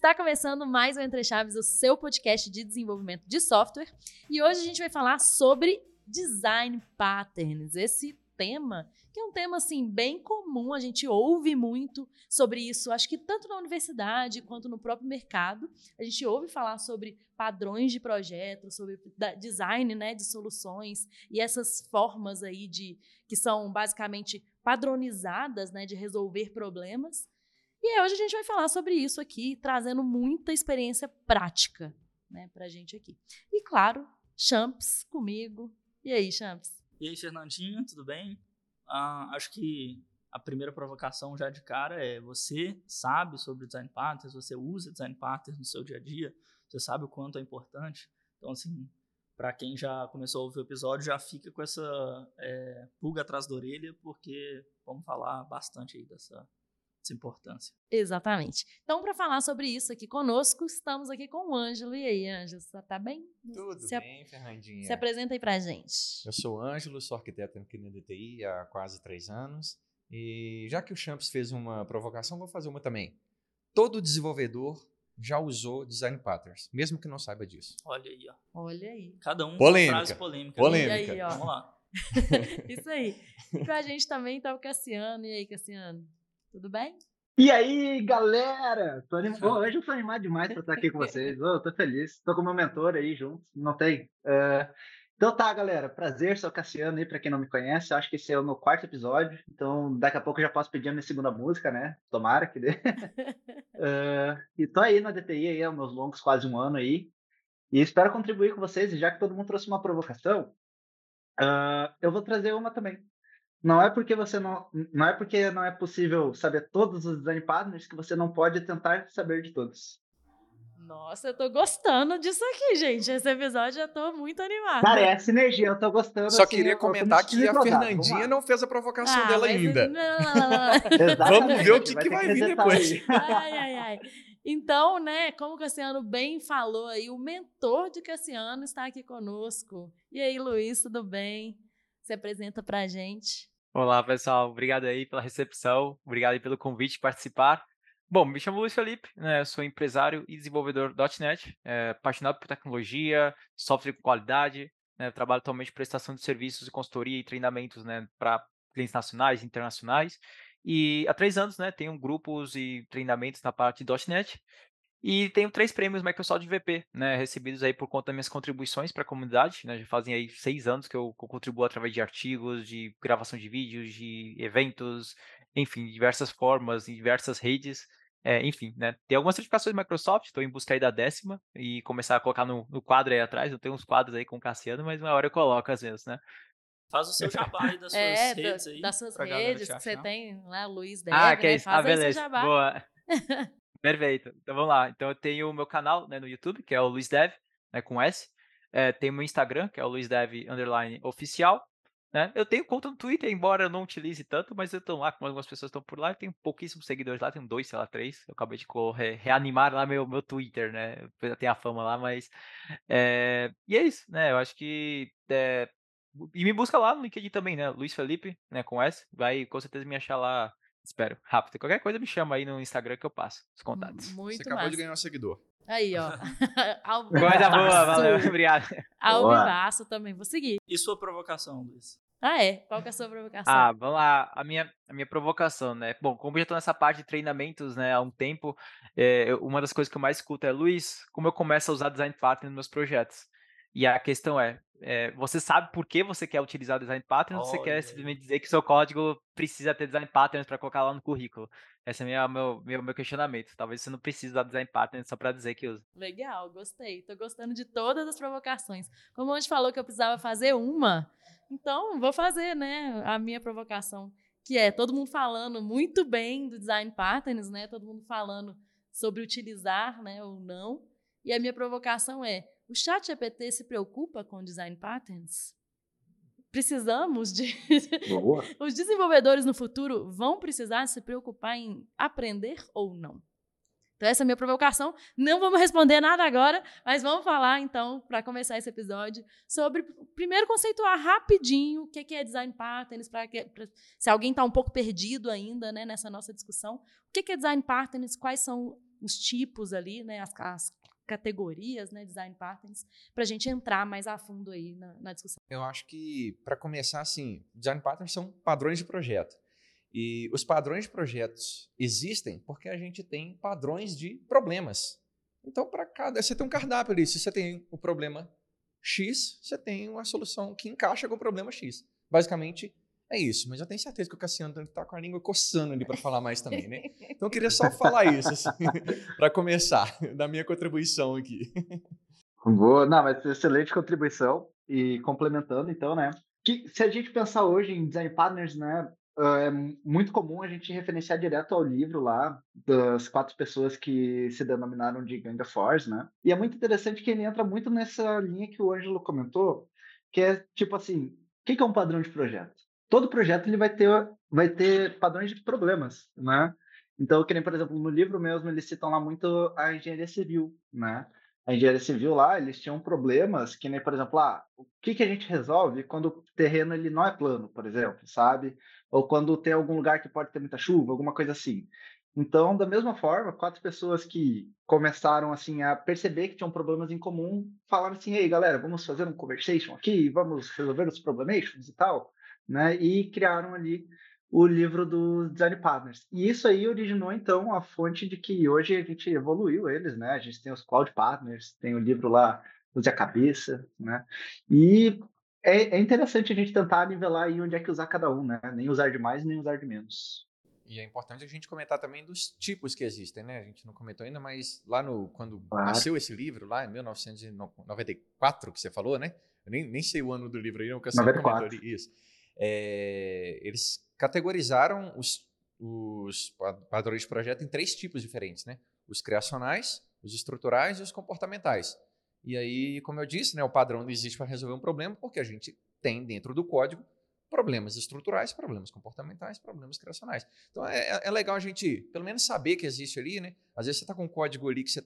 Está começando mais um Entre Chaves, o seu podcast de desenvolvimento de software. E hoje a gente vai falar sobre design patterns. Esse tema, que é um tema assim bem comum, a gente ouve muito sobre isso, acho que tanto na universidade quanto no próprio mercado, a gente ouve falar sobre padrões de projetos, sobre design, né, de soluções e essas formas aí de que são basicamente padronizadas, né, de resolver problemas. E hoje a gente vai falar sobre isso aqui, trazendo muita experiência prática, né, pra gente aqui. E claro, Champs comigo. E aí, Champs? E aí, Fernandinho, tudo bem? Uh, acho que a primeira provocação já de cara é você sabe sobre design patterns, você usa design patterns no seu dia a dia, você sabe o quanto é importante. Então, assim, para quem já começou a ouvir o episódio, já fica com essa é, pulga atrás da orelha, porque vamos falar bastante aí dessa, dessa importância. Exatamente. Então, para falar sobre isso aqui conosco, estamos aqui com o Ângelo. E aí, Ângelo, você tá bem? Tudo se bem, Fernandinha. Se apresenta aí pra gente. Eu sou o Ângelo, sou arquiteto aqui na DTI há quase três anos. E já que o Champs fez uma provocação, vou fazer uma também. Todo desenvolvedor já usou design patterns, mesmo que não saiba disso. Olha aí, ó. Olha aí. Cada um polêmica. uma frase polêmica. Polêmica. Aí, ó. Vamos lá. Isso aí. E pra gente também tá o Cassiano. E aí, Cassiano? Tudo bem? E aí, galera? Tô anim... oh, hoje eu tô animado demais pra estar aqui com vocês. Oh, tô feliz. Tô com meu mentor aí junto. Não tem? Uh... Então tá, galera. Prazer, sou o Cassiano aí, pra quem não me conhece. Acho que esse é o meu quarto episódio. Então daqui a pouco eu já posso pedir a minha segunda música, né? Tomara que dê. uh... E tô aí na DTI aí, há meus longos quase um ano aí. E espero contribuir com vocês. E já que todo mundo trouxe uma provocação, uh... eu vou trazer uma também. Não é porque você não, não é porque não é possível saber todos os design partners que você não pode tentar saber de todos. Nossa, eu tô gostando disso aqui, gente. Esse episódio eu tô muito animada. Cara, é a sinergia, eu tô gostando. Só assim, queria comentar que a Fernandinha não fez a provocação ah, dela ainda. Não, Vamos ver o que, vai, que vai vir depois. Ai, ai, ai. Então, né, como o Cassiano bem falou aí, o mentor de Cassiano está aqui conosco. E aí, Luiz, tudo bem? Se apresenta pra gente. Olá, pessoal. Obrigado aí pela recepção. Obrigado aí pelo convite de participar. Bom, me chamo Luiz Felipe, né, sou empresário e desenvolvedor .NET, é, apaixonado por tecnologia, software com qualidade, né, trabalho atualmente em prestação de serviços de consultoria e treinamentos né, para clientes nacionais e internacionais. E há três anos né, tenho grupos e treinamentos na parte de .NET e tenho três prêmios Microsoft VP, né, recebidos aí por conta das minhas contribuições para a comunidade, né, já fazem aí seis anos que eu, que eu contribuo através de artigos, de gravação de vídeos, de eventos, enfim, diversas formas, em diversas redes, é, enfim, né, tem algumas certificações Microsoft, estou em busca aí da décima e começar a colocar no, no quadro aí atrás, eu tenho uns quadros aí com o Cassiano, mas uma hora eu coloco às vezes, né. Faz o seu jabá aí das suas é, redes aí. Das suas redes que você tem lá, Luiz Deve, ah, que né? é isso. Faz ah, beleza. Boa. Perfeito. Então vamos lá. Então eu tenho o meu canal né, no YouTube, que é o Luiz Dev, né, com S. É, tem o meu Instagram, que é o Luiz Dev underline oficial. Né? Eu tenho conta no Twitter, embora eu não utilize tanto, mas eu estou lá, como algumas pessoas estão por lá, tenho pouquíssimos seguidores lá, tenho dois, sei lá, três. Eu acabei de reanimar lá meu, meu Twitter, né? Eu tenho a fama lá, mas. É... E é isso, né? Eu acho que. É... E me busca lá no LinkedIn também, né? Luiz Felipe, né? Com S. Vai com certeza me achar lá Espero. Rápido. Qualquer coisa me chama aí no Instagram que eu passo os contatos. Muito Você acabou massa. de ganhar um seguidor. Aí, ó. Coisa boa, valeu. Obrigado. Alvivaço também. Vou seguir. E sua provocação, Luiz? Ah, é? Qual que é a sua provocação? Ah, vamos lá. A minha, a minha provocação, né? Bom, como eu já estou nessa parte de treinamentos né, há um tempo, é, uma das coisas que eu mais escuto é, Luiz, como eu começo a usar Design Pattern nos meus projetos? E a questão é, é, você sabe por que você quer utilizar o design patterns ou você quer simplesmente dizer que seu código precisa ter design patterns para colocar lá no currículo? Esse é o meu, meu, meu questionamento. Talvez você não precise usar design patterns só para dizer que usa. Legal, gostei. Tô gostando de todas as provocações. Como a gente falou que eu precisava fazer uma, então vou fazer, né, a minha provocação, que é todo mundo falando muito bem do design patterns, né? Todo mundo falando sobre utilizar, né, ou não. E a minha provocação é o chat GPT se preocupa com design patterns? Precisamos de. Os desenvolvedores no futuro vão precisar se preocupar em aprender ou não? Então, essa é a minha provocação. Não vamos responder nada agora, mas vamos falar, então, para começar esse episódio, sobre, primeiro, conceituar rapidinho o que é design patterns, para se alguém está um pouco perdido ainda né, nessa nossa discussão. O que é design patterns, quais são os tipos ali, né, as, as categorias, né, design patterns, para a gente entrar mais a fundo aí na, na discussão. Eu acho que, para começar, assim, design patterns são padrões de projeto. E os padrões de projetos existem porque a gente tem padrões de problemas. Então, para cada. Você tem um cardápio ali. Se você tem o problema X, você tem uma solução que encaixa com o problema X. Basicamente, é isso. Mas eu tenho certeza que o Cassiano está com a língua coçando ali para falar mais também, né? Então, eu queria só falar isso, assim, para começar, da minha contribuição aqui. Boa. Não, mas excelente contribuição. E complementando, então, né? Que, se a gente pensar hoje em design partners, né? é muito comum a gente referenciar direto ao livro lá das quatro pessoas que se denominaram de Gang of Force, né? E é muito interessante que ele entra muito nessa linha que o Ângelo comentou, que é tipo assim, o que é um padrão de projeto? Todo projeto ele vai ter vai ter padrões de problemas, né? Então, que nem, por exemplo, no livro mesmo, eles citam lá muito a engenharia civil, né? a engenharia civil lá, eles tinham problemas que nem, por exemplo, ah, o que, que a gente resolve quando o terreno ele não é plano, por exemplo, sabe? Ou quando tem algum lugar que pode ter muita chuva, alguma coisa assim. Então, da mesma forma, quatro pessoas que começaram assim a perceber que tinham problemas em comum, falaram assim: "Ei, galera, vamos fazer um conversation aqui, vamos resolver os problemations e tal", né? E criaram ali o livro dos design partners. E isso aí originou, então, a fonte de que hoje a gente evoluiu eles, né? A gente tem os cloud partners, tem o livro lá, Use a Cabeça, né? E é, é interessante a gente tentar nivelar aí onde é que usar cada um, né? Nem usar de mais, nem usar de menos. E é importante a gente comentar também dos tipos que existem, né? A gente não comentou ainda, mas lá no quando Claro. nasceu esse livro, lá em 1994, que você falou, né? Eu nem, nem sei o ano do livro aí, não, que você 94. comentou ali. Isso. É, eles categorizaram os, os pa- padrões de projeto em três tipos diferentes, né? Os criacionais, os estruturais e os comportamentais. E aí, como eu disse, né, o padrão não existe para resolver um problema, porque a gente tem dentro do código problemas estruturais, problemas comportamentais, problemas criacionais. Então é, é- é legal a gente, pelo menos, saber que existe ali, né? Às vezes você está com um código ali que você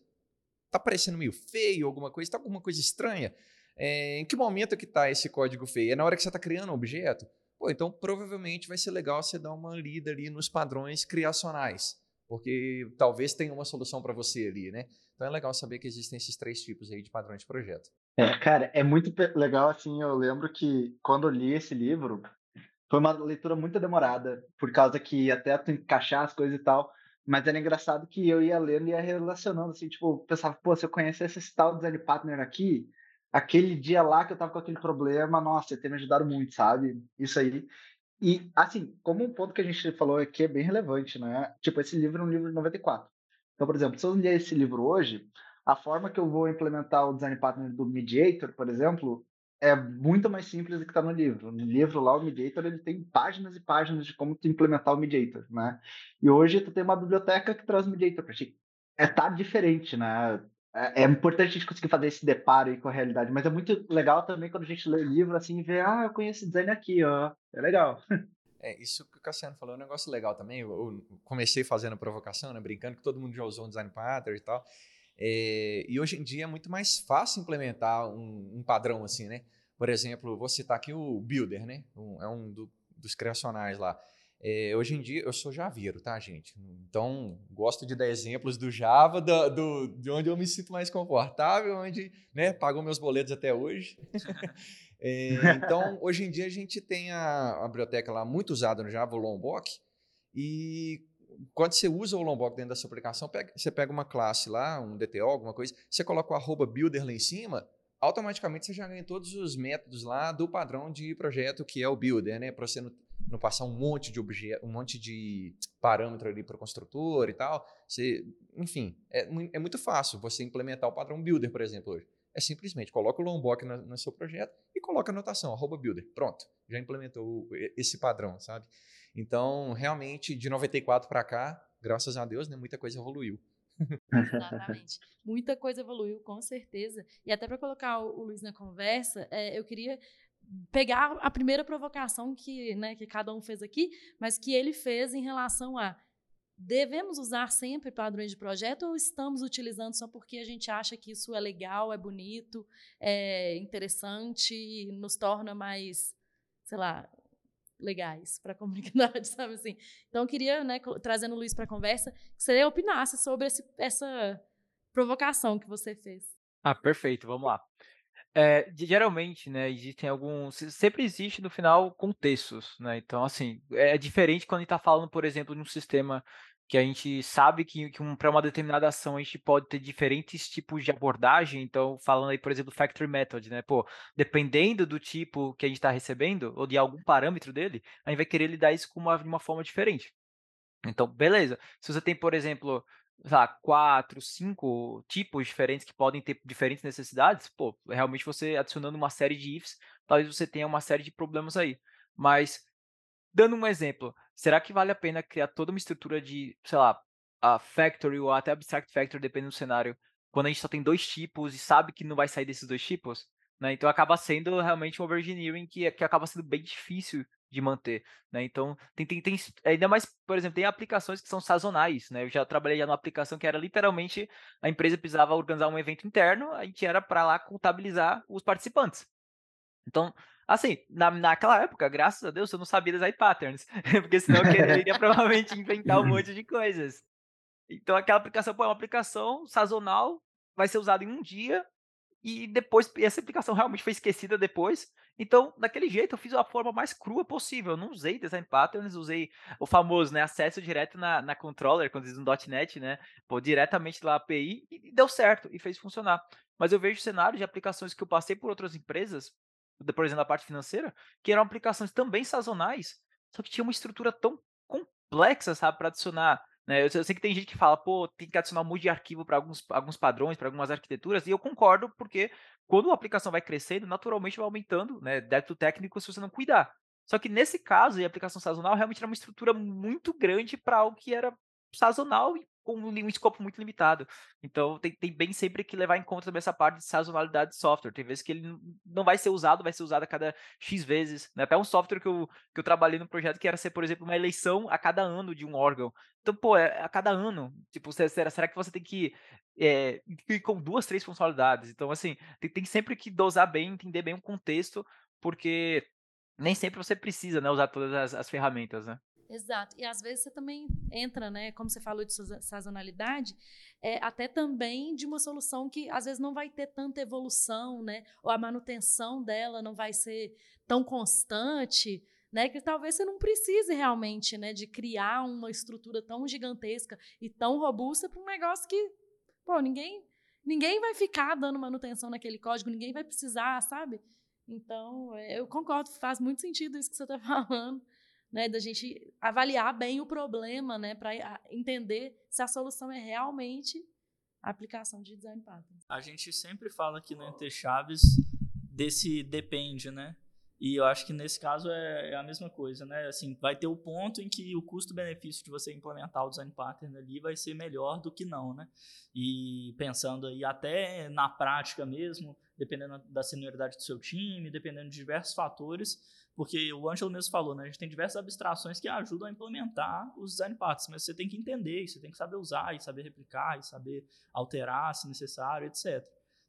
tá parecendo meio feio, alguma coisa, está alguma coisa estranha. É, em que momento que está esse código feio? É na hora que você está criando um objeto? Pô, então provavelmente vai ser legal você dar uma lida ali nos padrões criacionais, porque talvez tenha uma solução para você ali, né? Então é legal saber que existem esses três tipos aí de padrões de projeto. É, cara, é muito legal, assim, eu lembro que quando eu li esse livro, foi uma leitura muito demorada, por causa que até tu encaixar as coisas e tal, mas era engraçado que eu ia lendo e ia relacionando, assim, tipo, pensava, pô, se eu conhecesse esse tal design partner aqui, aquele dia lá que eu tava com aquele problema, nossa, ter me ajudado muito, sabe? Isso aí. E, assim, como um ponto que a gente falou aqui é bem relevante, né? Tipo, esse livro é um livro de 94. Então, por exemplo, se eu ler esse livro hoje, a forma que eu vou implementar o design partner do Mediator, por exemplo, é muito mais simples do que está no livro. No livro lá, o Mediator, ele tem páginas e páginas de como tu implementar o Mediator, né? E hoje tu tem uma biblioteca que traz o Mediator para ti. É tá diferente, né? É, é importante a gente conseguir fazer esse deparo aí com a realidade, mas é muito legal também quando a gente lê livro assim e vê, ah, eu conheço esse design aqui, ó. É legal. É, isso que o Cassiano falou é um negócio legal também. Eu, eu comecei fazendo provocação, né, brincando que todo mundo já usou um design pattern e tal. É, e hoje em dia é muito mais fácil implementar um, um padrão assim, né? Por exemplo, vou citar aqui o Builder, né? Um- é um do- dos criacionais lá. É, hoje em dia, eu sou javeiro, tá, gente? Então, gosto de dar exemplos do Java, da- do, de onde eu me sinto mais confortável, onde né, pago meus boletos até hoje. É, então, hoje em dia, a gente tem a, a biblioteca lá muito usada no Java, o Lombok, e quando você usa o Lombok dentro da sua aplicação, pega- você pega uma classe lá, um DTO, alguma coisa, você coloca o builder lá em cima, automaticamente você já ganha todos os métodos lá do padrão de projeto que é o builder, né? Para você não, não passar um monte de objeto, um monte de parâmetro ali para o construtor e tal. Você, enfim, é, é muito fácil você implementar o padrão builder, por exemplo, hoje. É simplesmente coloca o Lombok na- no seu projeto e coloca a anotação, arroba builder. Pronto, já implementou esse padrão, sabe? Então, realmente, de 94 para cá, graças a Deus, né, muita coisa evoluiu. Exatamente. Muita coisa evoluiu, com certeza. E até para colocar o, o Luiz na conversa, é, eu queria pegar a primeira provocação que, né, que cada um fez aqui, mas que ele fez em relação a devemos usar sempre padrões de projeto ou estamos utilizando só porque a gente acha que isso é legal, é bonito, é interessante, nos torna mais, sei lá, legais para a comunidade, sabe assim? Então, eu queria, né, trazendo o Luiz para a conversa, que você opinasse sobre esse, essa provocação que você fez. Ah, perfeito, vamos lá. É, geralmente, né, existem alguns. Sempre existe no final contextos, né? Então, assim, é diferente quando a gente está falando, por exemplo, de um sistema que a gente sabe que, que um, para uma determinada ação a gente pode ter diferentes tipos de abordagem. Então, falando aí, por exemplo, factory method, né? Pô, dependendo do tipo que a gente está recebendo, ou de algum parâmetro dele, a gente vai querer lidar isso com uma, de uma forma diferente. Então, beleza. Se você tem, por exemplo, sei lá, quatro, cinco tipos diferentes que podem ter diferentes necessidades, pô, realmente você adicionando uma série de ifs, talvez você tenha uma série de problemas aí. Mas, dando um exemplo, será que vale a pena criar toda uma estrutura de, sei lá, a factory ou até abstract factory, dependendo do cenário, quando a gente só tem dois tipos e sabe que não vai sair desses dois tipos? Né? Então acaba sendo realmente um overengineering que, que acaba sendo bem difícil de manter, né? Então, tem, tem, tem, ainda mais, por exemplo, tem aplicações que são sazonais, né? Eu já trabalhei já numa aplicação que era literalmente a empresa precisava organizar um evento interno, a gente era para lá contabilizar os participantes. Então, assim, na, naquela época, graças a Deus, eu não sabia design patterns, porque senão eu iria provavelmente inventar um monte de coisas. Então, aquela aplicação pô, é uma aplicação sazonal, vai ser usada em um dia, e depois, essa aplicação realmente foi esquecida depois. Então, daquele jeito, eu fiz a forma mais crua possível. Eu não usei design patterns, usei o famoso, né, acesso direto na, na controller, quando diz no .NET, né, pô, diretamente lá API, e deu certo, e fez funcionar. Mas eu vejo cenários de aplicações que eu passei por outras empresas, por exemplo, a parte financeira, que eram aplicações também sazonais, só que tinha uma estrutura tão complexa, sabe, para adicionar né? Eu, sei que tem gente que fala, pô, tem que adicionar um monte de arquivo para alguns, alguns padrões, para algumas arquiteturas, e eu concordo, porque quando a aplicação vai crescendo, naturalmente vai aumentando, né? Débito técnico se você não cuidar. Só que nesse caso, a aplicação sazonal realmente era uma estrutura muito grande para algo que era sazonal e com um escopo muito limitado. Então tem, tem, bem sempre que levar em conta também essa parte de sazonalidade de software. Tem vezes que ele não vai ser usado, vai ser usado a cada X vezes. Né? Até um software que eu, que eu trabalhei no projeto que era ser, por exemplo, uma eleição a cada ano de um órgão. Então, pô, é a cada ano. Tipo, será, será que você tem que é, ir com duas, três funcionalidades? Então, assim, tem, tem sempre que dosar bem, entender bem o contexto, porque nem sempre você precisa né, usar todas as, as ferramentas, né? Exato. E às vezes você também entra, né, como você falou de sazonalidade, é, até também de uma solução que às vezes não vai ter tanta evolução, né, ou a manutenção dela não vai ser tão constante, né, que talvez você não precise realmente, né, de criar uma estrutura tão gigantesca e tão robusta para um negócio que, pô, ninguém ninguém vai ficar dando manutenção naquele código, ninguém vai precisar, sabe? Então, é, eu concordo, faz muito sentido isso que você está falando né, da gente avaliar bem o problema, né, para entender se a solução é realmente a aplicação de design pattern. A gente sempre fala aqui no Entre Chaves desse depende, né? E eu acho que nesse caso é, é, a mesma coisa, né? Assim, vai ter o ponto em que o custo-benefício de você implementar o design pattern ali vai ser melhor do que não, né? E pensando aí até na prática mesmo, dependendo da senioridade do seu time, dependendo de diversos fatores, porque o Ângelo mesmo falou, né? A gente tem diversas abstrações que ajudam a implementar os design patterns, mas você tem que entender, você tem que saber usar, e saber replicar, e saber alterar se necessário, etc.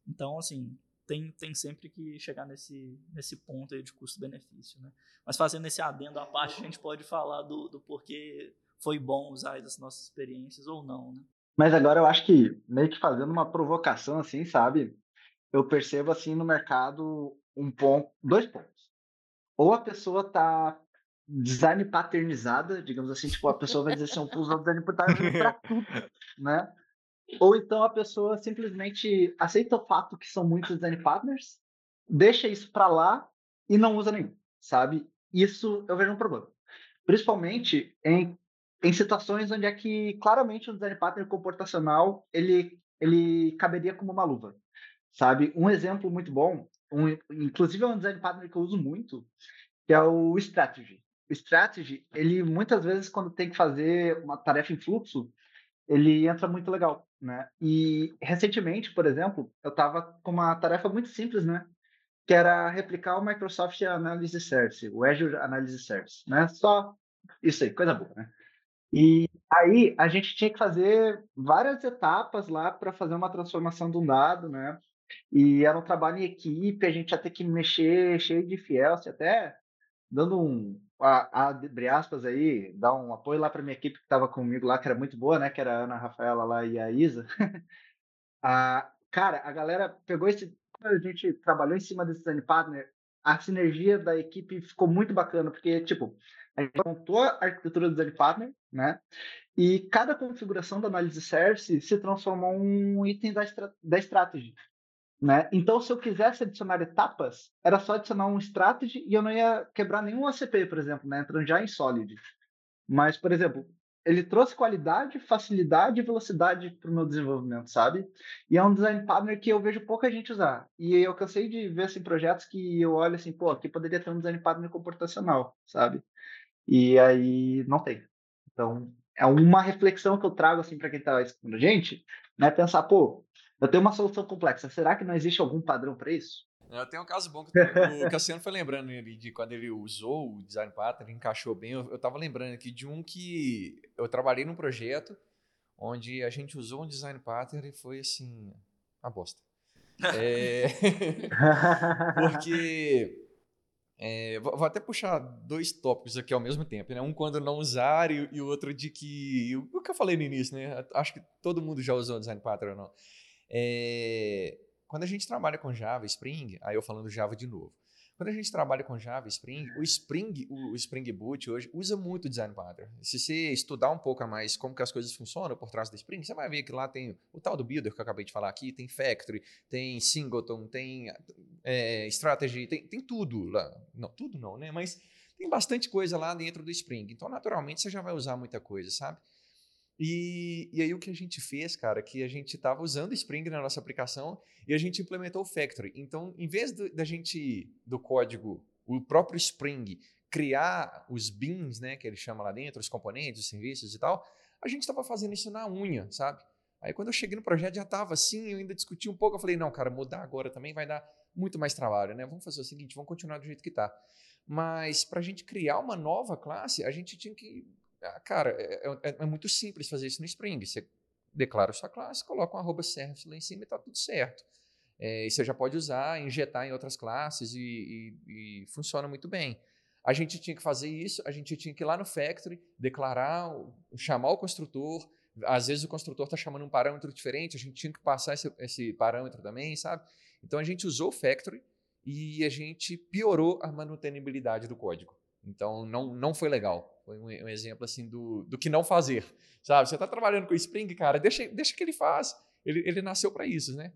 Então, assim, tem, tem sempre que chegar nesse, nesse ponto aí de custo-benefício, né? Mas fazendo esse adendo à parte, a gente pode falar do, do porquê foi bom usar as nossas experiências ou não, né? Mas agora eu acho que, meio que fazendo uma provocação assim, sabe? Eu percebo assim no mercado um ponto, dois pontos ou a pessoa tá design paternizada, digamos assim, tipo, a pessoa vai dizer assim, eu usar design pattern para tudo, né? Ou então a pessoa simplesmente aceita o fato que são muitos design partners, deixa isso para lá e não usa nenhum, sabe? Isso eu vejo um problema. Principalmente em, em situações onde é que claramente o design partner comportacional ele, ele caberia como uma luva, sabe? Um exemplo muito bom um, inclusive é um design partner que eu uso muito, que é o Strategy. O Strategy, ele muitas vezes, quando tem que fazer uma tarefa em fluxo, ele entra muito legal, né? E recentemente, por exemplo, eu estava com uma tarefa muito simples, né? Que era replicar o Microsoft Analysis Service, o Azure Analysis Service, né? Só isso aí, coisa boa, né? E aí a gente tinha que fazer várias etapas lá para fazer uma transformação de um dado, né? E era um trabalho em equipe, a gente ia ter que mexer cheio de fiel, até dando um, a, abre aspas aí, dar um apoio lá para minha equipe que estava comigo lá, que era muito boa, né? Que era a Ana a Rafaela lá e a Isa. a, cara, a galera pegou esse. A gente trabalhou em cima desse design partner, a sinergia da equipe ficou muito bacana, porque, tipo, a gente montou a arquitetura do design partner, né? E cada configuração da análise service se transformou em um item da, da strategy. Né? Então, se eu quisesse adicionar etapas, era só adicionar um strategy e eu não ia quebrar nenhum ACP, por exemplo, né? entrando já em Solid. Mas, por exemplo, ele trouxe qualidade, facilidade e velocidade para o meu desenvolvimento, sabe? E é um design partner que eu vejo pouca gente usar. E eu cansei de ver assim, projetos que eu olho assim, pô, aqui poderia ter um design partner comportacional, sabe? E aí não tem. Então, é uma reflexão que eu trago assim para quem está escutando a gente, né? Pensar, pô, eu tenho uma solução complexa. Será que não existe algum padrão para isso? Eu tenho um caso bom que o Cassiano foi lembrando ali de quando ele usou o design pattern, encaixou bem. Eu, estava lembrando aqui de um que eu trabalhei num projeto onde a gente usou um design pattern e foi assim, uma bosta. É... Porque é, vou até puxar dois tópicos aqui ao mesmo tempo, né? Um quando não usar e, o outro de que o que eu falei no início, né? Acho que todo mundo já usou design pattern ou não. É, quando a gente trabalha com Java, Spring, aí eu falando Java de novo. Quando a gente trabalha com Java, Spring, o Spring, o Spring Boot hoje usa muito Design Pattern. Se você estudar um pouco mais como que as coisas funcionam por trás do Spring, você vai ver que lá tem o tal do Builder que eu acabei de falar aqui, tem Factory, tem Singleton, tem é, Strategy, tem, tem tudo lá. Não, tudo não, né? Mas tem bastante coisa lá dentro do Spring. Então, naturalmente, você já vai usar muita coisa, sabe? E, e aí o que a gente fez, cara, que a gente estava usando Spring na nossa aplicação e a gente implementou o Factory. Então, em vez da gente, do código, o próprio Spring, criar os bins, né, que ele chama lá dentro, os componentes, os serviços e tal, a gente estava fazendo isso na unha, sabe? Aí quando eu cheguei no projeto já estava assim, eu ainda discuti um pouco, eu falei, não, cara, mudar agora também vai dar muito mais trabalho, né? Vamos fazer o seguinte, vamos continuar do jeito que está. Mas para a gente criar uma nova classe, a gente tinha que cara, é, é, é, é, muito simples fazer isso no Spring. Você declara sua classe, coloca um arroba service lá em cima e está tudo certo. É, e você já pode usar, injetar em outras classes e, e, e, funciona muito bem. A gente tinha que fazer isso, a gente tinha que ir lá no Factory, declarar, chamar o construtor. Às vezes o construtor está chamando um parâmetro diferente, a gente tinha que passar esse, esse parâmetro também, sabe? Então a gente usou o Factory e a gente piorou a manutenibilidade do código. Então não, não foi legal. Foi um, um exemplo assim do, do que não fazer. Sabe? Você está trabalhando com o Spring, cara, deixa, deixa que ele faz. Ele, ele nasceu para isso, né?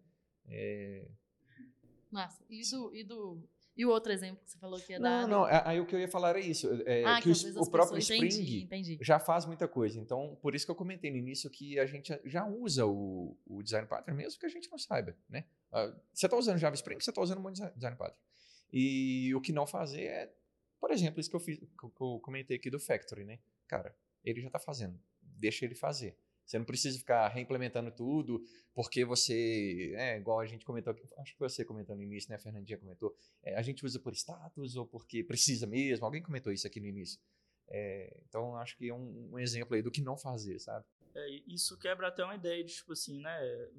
É... Massa. E do, e do e o outro exemplo que você falou que ia dar? Não, não, aí o que eu ia falar era isso. É, ah, que, que o, o próprio Spring entendi, entendi. já faz muita coisa. Então, por isso que eu comentei no início que a gente já usa o, o Design Pattern, mesmo que a gente não saiba, né? Uh, você está usando Java Spring, você está usando um Design Pattern. E o que não fazer é por exemplo, isso que eu, fiz, que eu comentei aqui do Factory, né? Cara, ele já está fazendo. Deixa ele fazer. Você não precisa ficar reimplementando tudo, porque você, é, igual a gente comentou aqui, acho que você comentou no início, né? A Fernandinha comentou, é, a gente usa por status ou porque precisa mesmo. Alguém comentou isso aqui no início. É, então, acho que é um, um, exemplo aí do que não fazer, sabe? É, isso quebra até uma ideia de, tipo assim, né?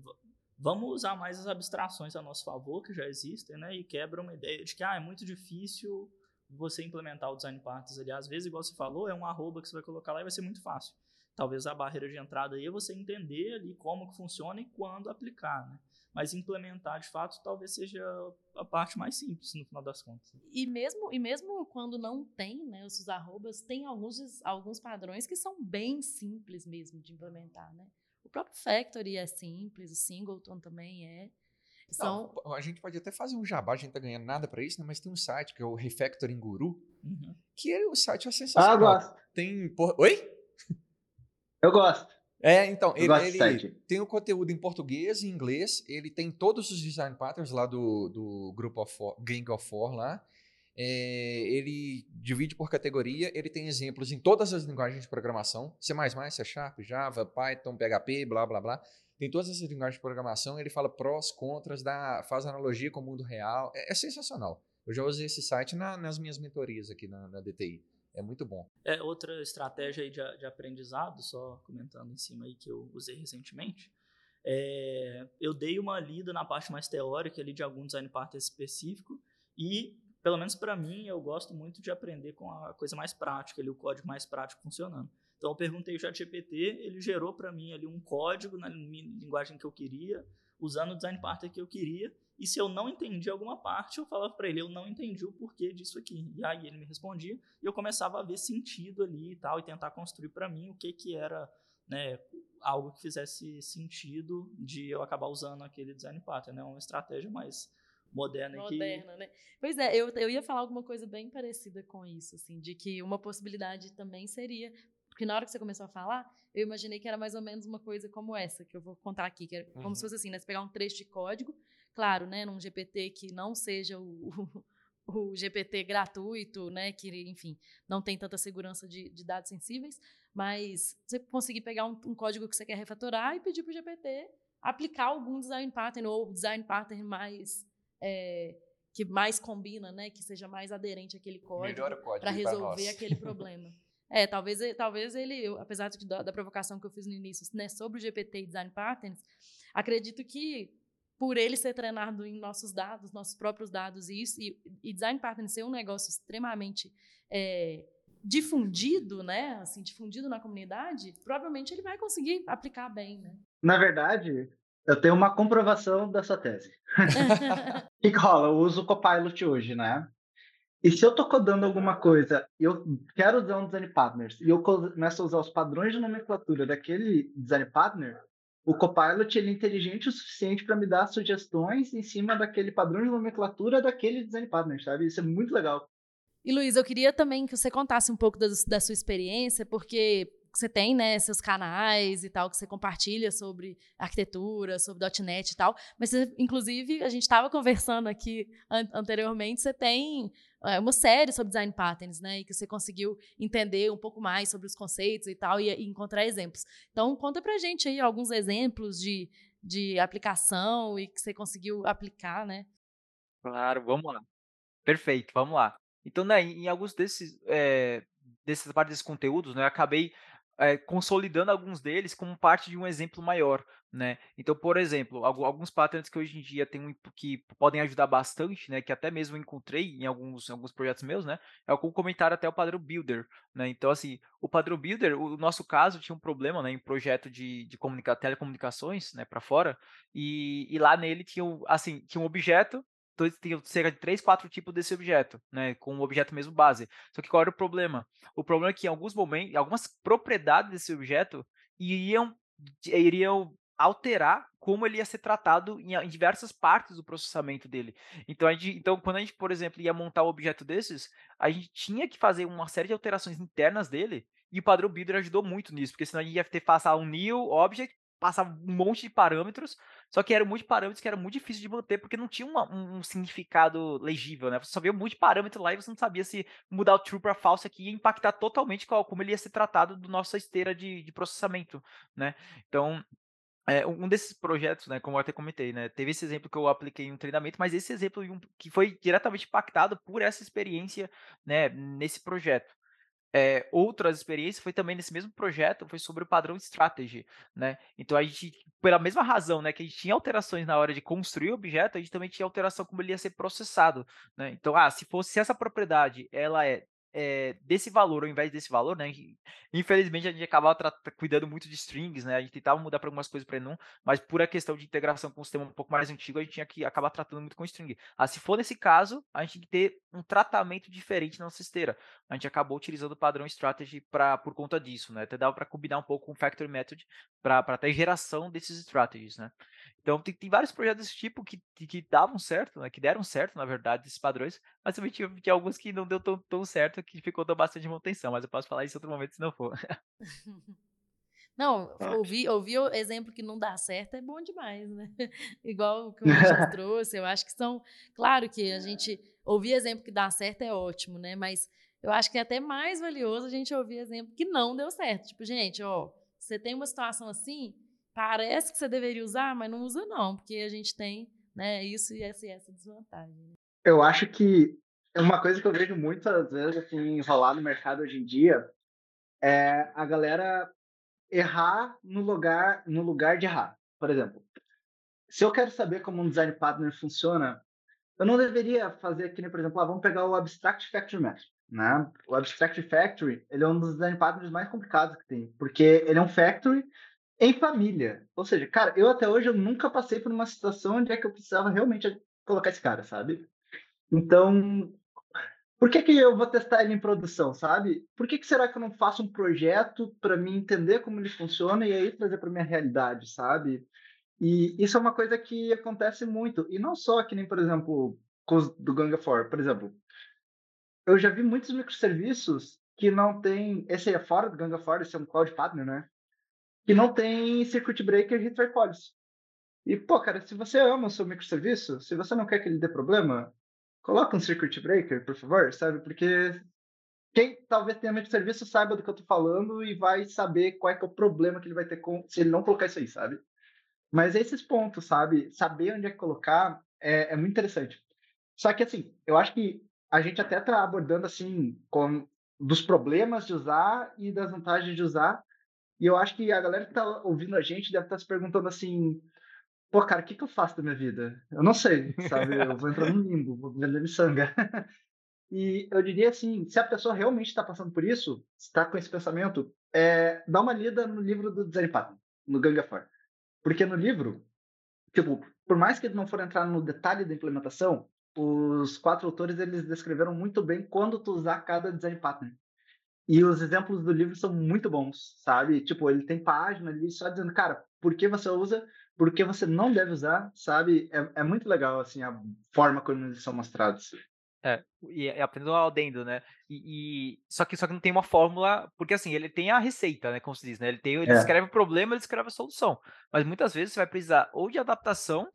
Vamos usar mais as abstrações a nosso favor, que já existem, né? E quebra uma ideia de que, ah, é muito difícil você implementar o design patterns ali. Às vezes, igual você falou, é um arroba que você vai colocar lá e vai ser muito fácil. Talvez a barreira de entrada aí é você entender ali como que funciona e quando aplicar, né? Mas implementar de fato talvez seja a parte mais simples no final das contas. E mesmo, e mesmo quando não tem, né, esses arrobas, tem alguns, alguns padrões que são bem simples mesmo de implementar, né? O próprio Factory é simples, o Singleton também é. São... Não, a gente pode até fazer um jabá, a gente não tá ganhando nada para isso, né? mas tem um site que é o Refactoring Guru, uhum. que é, o site é sensacional. Ah, eu gosto. Tem. Por... Oi? Eu gosto. É, então, eu ele, ele tem o conteúdo em português e inglês, ele tem todos os design patterns lá do, do grupo of Four, Gang of Four lá. É, ele divide por categoria, ele tem exemplos em todas as linguagens de programação, C++, C Sharp, Java, Python, PHP, blá, blá, blá tem todas essas linguagens de programação, ele fala prós, contras, dá, faz analogia com o mundo real. É, é sensacional. Eu já usei esse site na, nas minhas mentorias aqui na, na, DTI. É muito bom. É outra estratégia aí de, de, aprendizado, só comentando em cima aí que eu usei recentemente. É, eu dei uma lida na parte mais teórica ali de algum design pattern específico e pelo menos para mim, eu gosto muito de aprender com a coisa mais prática, ali, o código mais prático funcionando. Então eu perguntei o ChatGPT, ele gerou para mim ali um código na linguagem que eu queria, usando o design partner que eu queria, e se eu não entendi alguma parte, eu falava para ele, eu não entendi o porquê disso aqui. E aí ele me respondia, e eu começava a ver sentido ali e tal, e tentar construir para mim o que que era, né, algo que fizesse sentido de eu acabar usando aquele design pattern, né, uma estratégia mais moderna, moderna né? Pois é, eu, eu ia falar alguma coisa bem parecida com isso, assim, de que uma possibilidade também seria porque na hora que você começou a falar, eu imaginei que era mais ou menos uma coisa como essa, que eu vou contar aqui, que era uhum. como se uhum. fosse assim, né? Você pegar um trecho de código, claro, né? Num GPT que não seja o, o, o GPT gratuito, né? Que, enfim, não tem tanta segurança de, de dados sensíveis, mas você conseguir pegar um, um, código que você quer refatorar e pedir para o GPT aplicar algum design pattern ou design pattern mais é, que mais combina, né, que seja mais aderente àquele código para resolver aquele problema. É, talvez, talvez ele, eu, apesar de, da, da, provocação que eu fiz no início, né, sobre o GPT e design patterns, acredito que por ele ser treinado em nossos dados, nossos próprios dados, e, isso, e, e design patterns ser um negócio extremamente é, difundido, né, assim, difundido na comunidade, provavelmente ele vai conseguir aplicar bem, né? Na verdade, eu tenho uma comprovação da sua tese. O que rola? Eu uso o Copilot hoje, né? E se eu estou codando alguma coisa e eu quero usar um design partners e eu começo a usar os padrões de nomenclatura daquele design partner, o Copilot ele é inteligente o suficiente para me dar sugestões em cima daquele padrão de nomenclatura daquele design partner, sabe? Isso é muito legal. E Luiz, eu queria também que você contasse um pouco da, da sua experiência, porque você tem, né, seus canais e tal, que você compartilha sobre arquitetura, sobre .NET e tal, mas você, inclusive, a gente estava conversando aqui an anteriormente, você tem uma série sobre design patterns, né, e que você conseguiu entender um pouco mais sobre os conceitos e tal, e, e encontrar exemplos. Então, conta pra gente aí alguns exemplos de, de aplicação e que você conseguiu aplicar, né? Claro, vamos lá. Perfeito, vamos lá. Então, né, em alguns desses, é, desses partes desses conteúdos, né, eu acabei é, consolidando alguns deles como parte de um exemplo maior, né? Então, por exemplo, alguns patterns que hoje em dia tem um, que podem ajudar bastante, né? Que até mesmo encontrei em alguns, em alguns projetos meus, né? É o comentário até o padrão Builder, né? Então, assim, o padrão Builder, o nosso caso tinha um problema, né? Em projeto de, de comunica telecomunicações, né? Para fora e, e lá nele tinha, assim, tinha um objeto tem cerca de três, quatro tipos desse objeto, né, com o objeto mesmo base. Só que qual era o problema? O problema é que em alguns momentos, algumas propriedades desse objeto iriam, iriam alterar como ele ia ser tratado em, em, diversas partes do processamento dele. Então, gente, então, quando a gente, por exemplo, ia montar um objeto desses, a gente tinha que fazer uma série de alterações internas dele, e o padrão Builder ajudou muito nisso, porque senão a gente ia ter que passar um new object passava um monte de parâmetros, só que era monte de parâmetros que era muito difícil de manter, porque não tinha uma, um, um, significado legível, né? Você só via um monte de parâmetro lá e você não sabia se mudar o true para false aqui ia impactar totalmente qual, como ele ia ser tratado do nossa esteira de, de processamento, né? Então, é, um desses projetos, né, como eu até comentei, né, teve esse exemplo que eu apliquei em um treinamento, mas esse exemplo que foi diretamente impactado por essa experiência, né, nesse projeto é, outras experiências foi também nesse mesmo projeto, foi sobre o padrão strategy, né? Então a gente, pela mesma razão, né, que a gente tinha alterações na hora de construir o objeto, a gente também tinha alteração como ele ia ser processado, né? Então, ah, se fosse se essa propriedade, ela é é, desse valor ao invés desse valor, né? Infelizmente a gente acabava cuidando muito de strings, né? A gente tentava mudar para algumas coisas para enum, mas por a questão de integração com o sistema um pouco mais antigo, a gente tinha que acabar tratando muito com string. Ah, se for nesse caso, a gente tem que ter um tratamento diferente na nossa esteira. A gente acabou utilizando o padrão strategy pra, por conta disso, né? Até dava para combinar um pouco com o factory method para ter geração desses strategies, né? Então tem, tem vários projetos desse tipo que, que, davam certo, né? Que deram certo, na verdade, esses padrões, mas também tinha, tinha alguns que não deu tão, tão certo que ficou bastante manutenção, mas eu posso falar isso em outro momento se não for. Não, ouvir, ouvir o exemplo que não dá certo é bom demais, né? Igual o que o Richard trouxe, eu acho que são. Claro que a gente ouvir exemplo que dá certo é ótimo, né? Mas eu acho que é até mais valioso a gente ouvir exemplo que não deu certo. Tipo, gente, ó, você tem uma situação assim, parece que você deveria usar, mas não usa não, porque a gente tem né, isso e essa, e essa desvantagem. Né? Eu acho que uma coisa que eu vejo muitas vezes assim, no mercado hoje em dia é a galera errar no lugar, no lugar de errar. Por exemplo, se eu quero saber como um design partner funciona, eu não deveria fazer aqui, por exemplo, ah, vamos pegar o Abstract Factory Method. Né? O Abstract Factory ele é um dos design patterns mais complicados que tem, porque ele é um factory em família. Ou seja, cara, eu até hoje eu nunca passei por uma situação onde é que eu precisava realmente colocar esse cara, sabe? Então, por que, que eu vou testar ele em produção, sabe? Por que, que será que eu não faço um projeto para me entender como ele funciona e aí trazer para minha realidade, sabe? E isso é uma coisa que acontece muito. E não só que nem, por exemplo, com os do Ganga 4. Por exemplo, eu já vi muitos microserviços que não tem. Esse aí é fora do Ganga 4, esse é um Cloud Partner, né? Que não tem Circuit Breaker e Policy. E, pô, cara, se você ama o seu microserviço, se você não quer que ele dê problema, coloca um Circuit Breaker, por favor, sabe? Porque quem talvez tenha microserviço saiba do que eu tô falando e vai saber qual é, é o problema que ele vai ter com se ele não colocar isso aí, sabe? Mas esses pontos, sabe? Saber onde é que colocar é, é muito interessante. Só que, assim, eu acho que a gente até está abordando assim com dos problemas de usar e das vantagens de usar. E eu acho que a galera que está ouvindo a gente deve estar tá se perguntando assim: pô, cara, o que, que eu faço da minha vida? Eu não sei, sabe? Eu vou entrar no limbo, vou vender miçanga. e eu diria assim: se a pessoa realmente está passando por isso, está com esse pensamento, é, dá uma lida no livro do Design Pattern, no Ganga 4. Porque no livro, tipo, por mais que ele não for entrar no detalhe da implementação, os quatro autores eles descreveram muito bem quando tu usar cada design pattern. E os exemplos do livro são muito bons, sabe? Tipo, ele tem página ali só dizendo, cara, por que você usa, por que você não deve usar, sabe? É, é muito legal, assim, a forma como eles são mostrados. É, e, e aprendendo ao adendo, né? E, e, só que só que não tem uma fórmula, porque assim, ele tem a receita, né? Como se diz, né? Ele tem, ele é. descreve o problema, ele descreve a solução. Mas muitas vezes você vai precisar ou de adaptação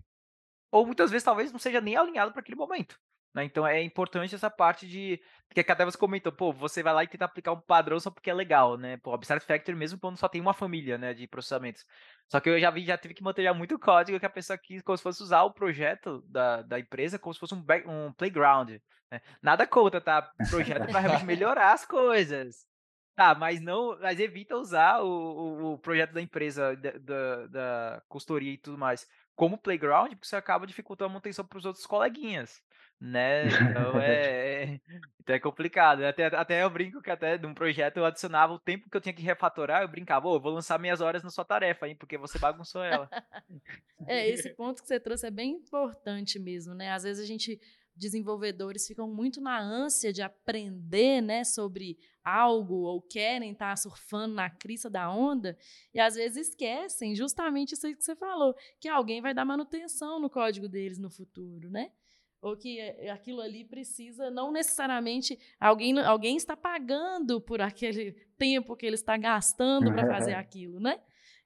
ou muitas vezes talvez não seja nem alinhado para aquele momento. Né? Então é importante essa parte de. que até você comentou, pô, você vai lá e tenta aplicar um padrão só porque é legal, né? Pô, Abstract Factory mesmo quando só tem uma família né, de processamentos. Só que eu já vi, já tive que manter muito código que a pessoa quis como se fosse usar o projeto da, da empresa como se fosse um, back, um playground. Né? Nada contra, tá? Projeto para realmente melhorar as coisas. Tá, mas não, mas evita usar o, o, o projeto da empresa, da, da, da consultoria e tudo mais como playground, porque você acaba dificultando a manutenção para os outros coleguinhas, né? Então é, é, então é complicado. Até, até eu brinco que até num projeto eu adicionava o tempo que eu tinha que refatorar, eu brincava, oh, vou lançar minhas horas na sua tarefa, hein? Porque você bagunçou ela. é, esse ponto que você trouxe é bem importante mesmo, né? Às vezes a gente desenvolvedores ficam muito na ânsia de aprender né, sobre algo ou querem estar tá surfando na crista da onda e às vezes esquecem justamente isso que você falou, que alguém vai dar manutenção no código deles no futuro, né? Ou que eh, aquilo ali precisa, não necessariamente alguém, alguém está pagando por aquele tempo que ele está gastando para fazer aquilo, né?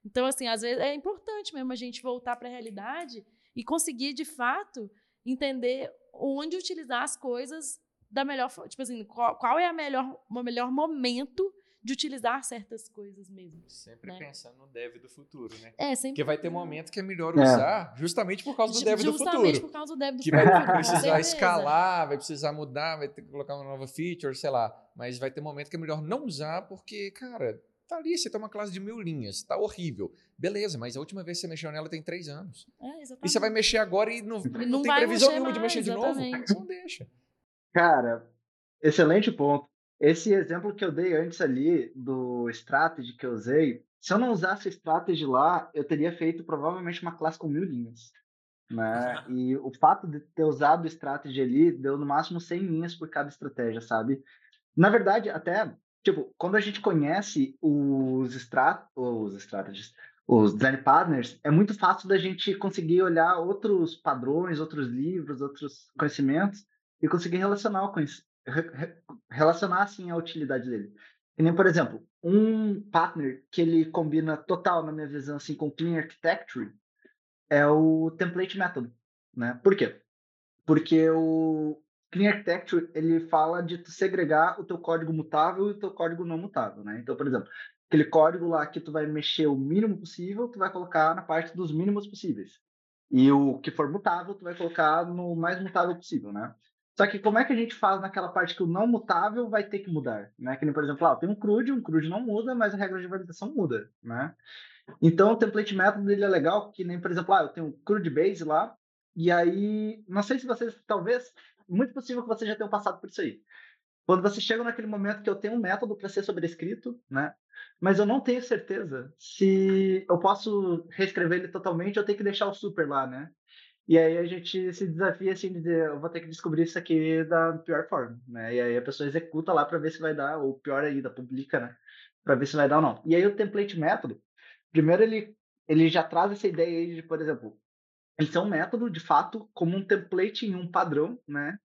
Então, assim, às vezes é importante mesmo a gente voltar para a realidade e conseguir, de fato, entender onde utilizar as coisas da melhor forma. Tipo assim, qual, qual, é a melhor, o melhor momento de utilizar certas coisas mesmo. Sempre né? pensando no dev do futuro, né? É, sempre. Porque vai ter momento que é melhor é. usar justamente por causa do dev do futuro. Justamente por causa do dev do que futuro. Que vai precisar escalar, vai precisar mudar, vai ter que colocar uma nova feature, sei lá. Mas vai ter momento que é melhor não usar porque, cara, tá ali, você tem uma classe de mil linhas, tá horrível. Beleza, mas a última vez que você mexeu nela tem três anos. É, e você vai mexer agora e não, e não tem previsão nenhuma de mexer exatamente. de novo. Não deixa. Cara, excelente ponto. Esse exemplo que eu dei antes ali do strategy que eu usei, se eu não usasse strategy lá, eu teria feito provavelmente uma classe com mil linhas. Né? E o fato de ter usado o strategy ali deu no máximo 100 linhas por cada estratégia, sabe? Na verdade, até, tipo, quando a gente conhece os, strat os strategies, os design partners, é muito fácil da gente conseguir olhar outros padrões, outros livros, outros conhecimentos e conseguir relacionar com isso, relacionar assim a utilidade dele. E nem, por exemplo, um partner que ele combina total na minha visão assim com Clean Architecture é o Template Method, né? Por quê? Porque o Clean Architecture ele fala de segregar o teu código mutável e o teu código não mutável, né? Então, por exemplo, aquele código lá que tu vai mexer o mínimo possível, tu vai colocar na parte dos mínimos possíveis. E o que for mutável, tu vai colocar no mais mutável possível, né? Só que como é que a gente faz naquela parte que o não mutável vai ter que mudar, né? Que nem, por exemplo, ah, tem um CRUD, um CRUD não muda, mas a regra de validação muda, né? Então, o template method dele é legal, que nem, por exemplo, ah, eu tenho um CRUD base lá, E aí, não sei se vocês, talvez, muito possível que vocês já tenham passado por isso aí. Quando você chega naquele momento que eu tenho um método para ser sobrescrito, né? Mas eu não tenho certeza se eu posso reescrever ele totalmente ou tenho que deixar o super lá, né? E aí a gente se desafia assim, de dizer, eu vou ter que descobrir isso aqui da pior forma, né? E aí a pessoa executa lá para ver se vai dar, ou pior ainda, publica, né? Para ver se vai dar ou não. E aí o template método, primeiro ele, ele já traz essa ideia aí de, por exemplo, ele é um método, de fato, como um template em um padrão, né?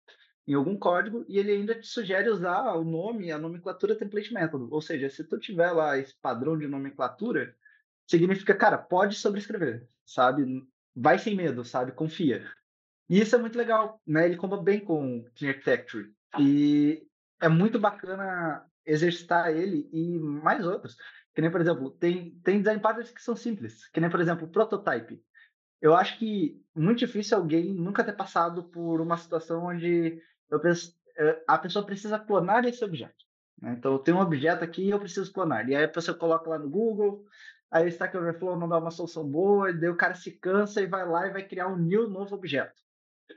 Em algum código, e ele ainda te sugere usar o nome, a nomenclatura template método. Ou seja, se tu tiver lá esse padrão de nomenclatura, significa, cara, pode sobrescrever, sabe? Vai sem medo, sabe? Confia. E isso é muito legal, né? Ele comba bem com Clean Architecture. E é muito bacana exercitar ele e mais outros. Que nem, por exemplo, tem, tem design patterns que são simples. Que nem, por exemplo, prototype eu acho que muito difícil alguém nunca ter passado por uma situação onde penso, eh, a pessoa precisa clonar esse objeto. Né? Então, eu tenho um objeto aqui e eu preciso clonar. E aí a pessoa coloca lá no Google, aí o Stack Overflow não dá uma solução boa, e daí o cara se cansa e vai lá e vai criar um new novo objeto.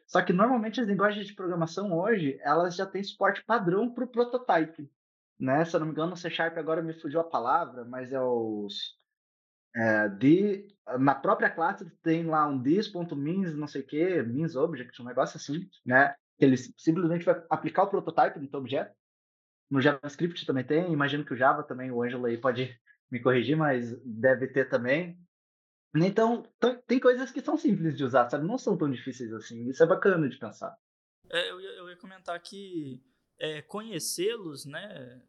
Só que normalmente as linguagens de programação hoje, elas já têm suporte padrão para o prototype. Né? Se eu não me engano, no C Sharp agora me fugiu a palavra, mas é os é, de, na própria classe tem lá um this.means, não sei o que, means object, um negócio assim, né? Ele simplesmente vai aplicar o prototype do teu objeto. No JavaScript também tem, imagino que o Java também, o Ângelo aí pode me corrigir, mas deve ter também. Então, tem coisas que são simples de usar, sabe? Não são tão difíceis assim. Isso é bacana de pensar. É, eu, ia, eu, ia, comentar que é, conhecê-los, né?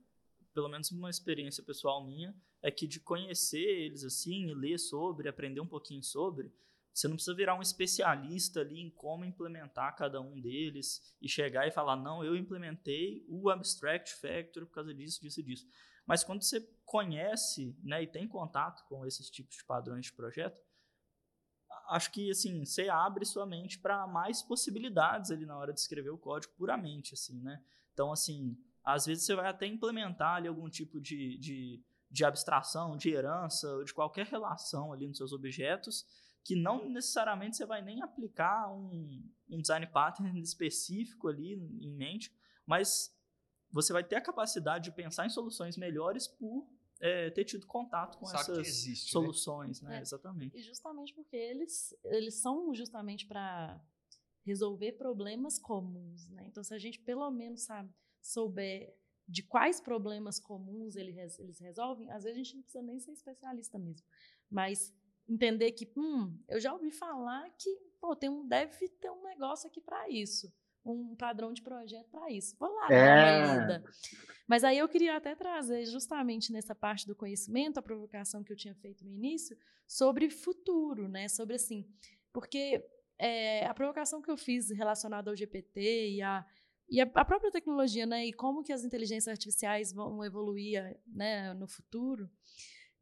Pelo menos uma experiência pessoal minha, é que de conhecer eles assim, ler sobre, aprender um pouquinho sobre, você não precisa virar um especialista ali em como implementar cada um deles e chegar e falar, não, eu implementei o Abstract Factory por causa disso, disso e disso. Mas quando você conhece né, e tem contato com esses tipos de padrões de projeto, acho que assim você abre sua mente para mais possibilidades ali na hora de escrever o código puramente assim né então assim às vezes você vai até implementar ali algum tipo de, de de abstração, de herança, de qualquer relação ali nos seus objetos, que não necessariamente você vai nem aplicar um, um design pattern específico ali em mente, mas você vai ter a capacidade de pensar em soluções melhores por é, ter tido contato com Sabe essas existe, né? soluções, né? né? É. Exatamente. E justamente porque eles, eles são justamente para resolver problemas comuns, né? Então, se a gente pelo menos sabe, souber de quais problemas comuns eles, eles resolvem, às vezes a gente não precisa nem ser especialista mesmo. Mas entender que, hum, eu já ouvi falar que pô, tem um, deve ter um negócio aqui para isso, um padrão de projeto para isso. Vou lá é. Mas aí eu queria até trazer, justamente nessa parte do conhecimento, a provocação que eu tinha feito no início, sobre futuro, né? Sobre assim, porque é, a provocação que eu fiz relacionada ao GPT e a e a, própria tecnologia, né, e como que as inteligências artificiais vão evoluir, né, no futuro,